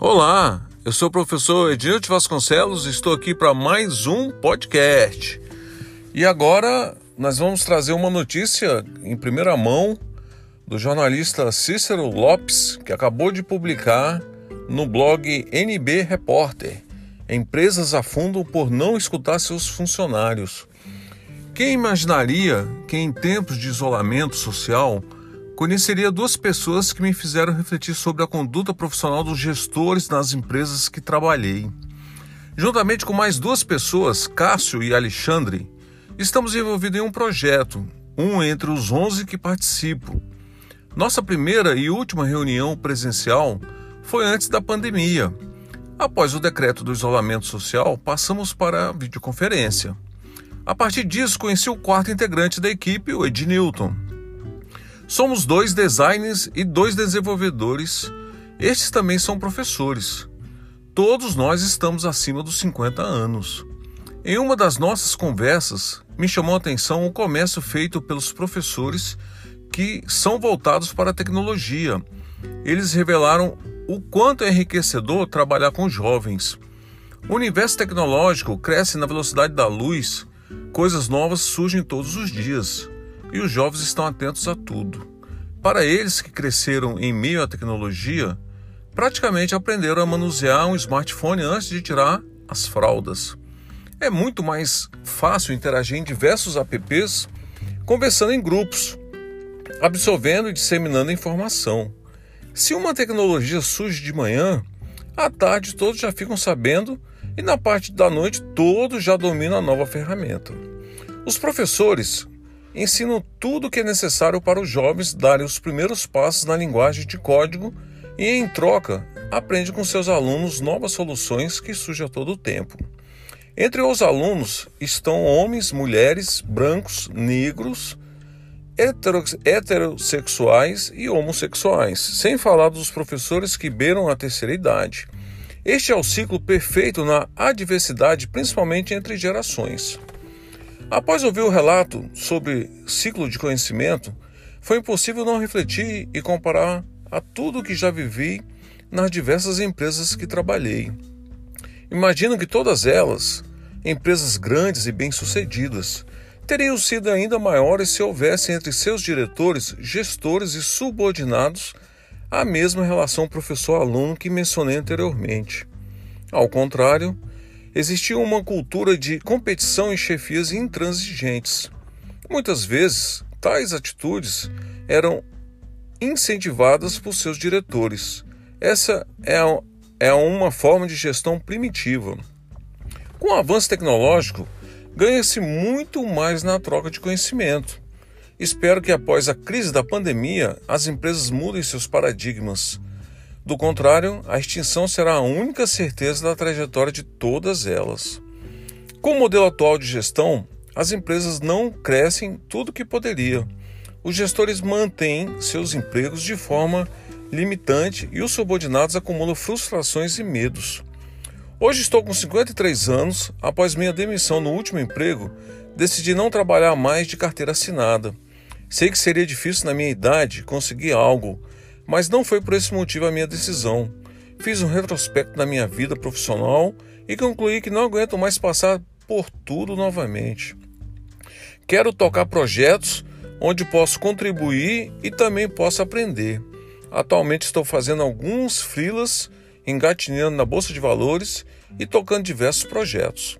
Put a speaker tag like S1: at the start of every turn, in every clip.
S1: Olá, eu sou o professor Edilte Vasconcelos e estou aqui para mais um podcast. E agora nós vamos trazer uma notícia em primeira mão do jornalista Cícero Lopes, que acabou de publicar no blog NB Repórter. Empresas afundam por não escutar seus funcionários. Quem imaginaria que em tempos de isolamento social conheceria duas pessoas que me fizeram refletir sobre a conduta profissional dos gestores nas empresas que trabalhei. Juntamente com mais duas pessoas, Cássio e Alexandre, estamos envolvidos em um projeto, um entre os 11 que participo. Nossa primeira e última reunião presencial foi antes da pandemia. Após o decreto do isolamento social, passamos para a videoconferência. A partir disso, conheci o quarto integrante da equipe, o Ed Newton. Somos dois designers e dois desenvolvedores. Estes também são professores. Todos nós estamos acima dos 50 anos. Em uma das nossas conversas, me chamou a atenção o comércio feito pelos professores que são voltados para a tecnologia. Eles revelaram o quanto é enriquecedor trabalhar com jovens. O universo tecnológico cresce na velocidade da luz Coisas novas surgem todos os dias e os jovens estão atentos a tudo. Para eles que cresceram em meio à tecnologia, praticamente aprenderam a manusear um smartphone antes de tirar as fraldas. É muito mais fácil interagir em diversos apps, conversando em grupos, absorvendo e disseminando informação. Se uma tecnologia surge de manhã, à tarde todos já ficam sabendo e na parte da noite todos já dominam a nova ferramenta. Os professores ensinam tudo o que é necessário para os jovens darem os primeiros passos na linguagem de código e, em troca, aprende com seus alunos novas soluções que surgem a todo tempo. Entre os alunos estão homens, mulheres, brancos, negros, heterossexuais e homossexuais, sem falar dos professores que beiram a terceira idade. Este é o ciclo perfeito na adversidade, principalmente entre gerações. Após ouvir o relato sobre ciclo de conhecimento, foi impossível não refletir e comparar a tudo que já vivi nas diversas empresas que trabalhei. Imagino que todas elas, empresas grandes e bem-sucedidas, teriam sido ainda maiores se houvesse entre seus diretores, gestores e subordinados a mesma relação professor-aluno que mencionei anteriormente. Ao contrário, existia uma cultura de competição e chefias intransigentes. Muitas vezes, tais atitudes eram incentivadas por seus diretores. Essa é, é uma forma de gestão primitiva. Com o avanço tecnológico, ganha-se muito mais na troca de conhecimento. Espero que após a crise da pandemia as empresas mudem seus paradigmas. Do contrário, a extinção será a única certeza da trajetória de todas elas. Com o modelo atual de gestão, as empresas não crescem tudo o que poderia. Os gestores mantêm seus empregos de forma limitante e os subordinados acumulam frustrações e medos. Hoje estou com 53 anos. Após minha demissão no último emprego, decidi não trabalhar mais de carteira assinada. Sei que seria difícil na minha idade conseguir algo, mas não foi por esse motivo a minha decisão. Fiz um retrospecto da minha vida profissional e concluí que não aguento mais passar por tudo novamente. Quero tocar projetos onde posso contribuir e também posso aprender. Atualmente estou fazendo alguns freelas, engatinhando na bolsa de valores e tocando diversos projetos.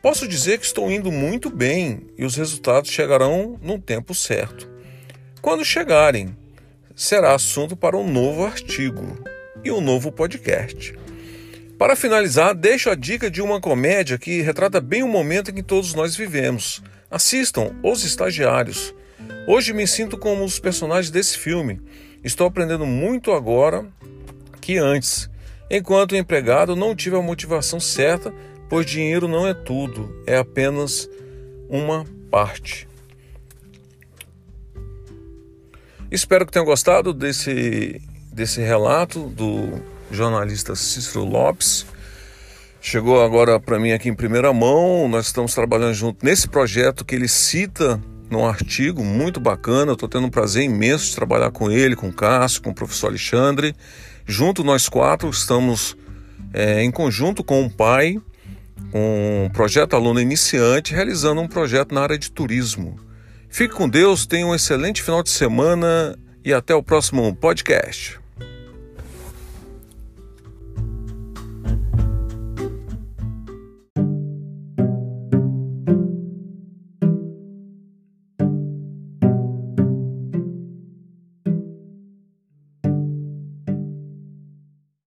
S1: Posso dizer que estou indo muito bem e os resultados chegarão no tempo certo. Quando chegarem, será assunto para um novo artigo e um novo podcast. Para finalizar, deixo a dica de uma comédia que retrata bem o momento em que todos nós vivemos. Assistam Os Estagiários. Hoje me sinto como os personagens desse filme. Estou aprendendo muito agora que antes. Enquanto empregado, não tive a motivação certa pois dinheiro não é tudo, é apenas uma parte. Espero que tenham gostado desse, desse relato do jornalista Cícero Lopes. Chegou agora para mim aqui em primeira mão. Nós estamos trabalhando junto nesse projeto que ele cita num artigo muito bacana. Estou tendo um prazer imenso de trabalhar com ele, com o Cássio, com o professor Alexandre. Junto nós quatro estamos é, em conjunto com o pai, um projeto aluno iniciante, realizando um projeto na área de turismo. Fique com Deus, tenha um excelente final de semana e até o próximo podcast.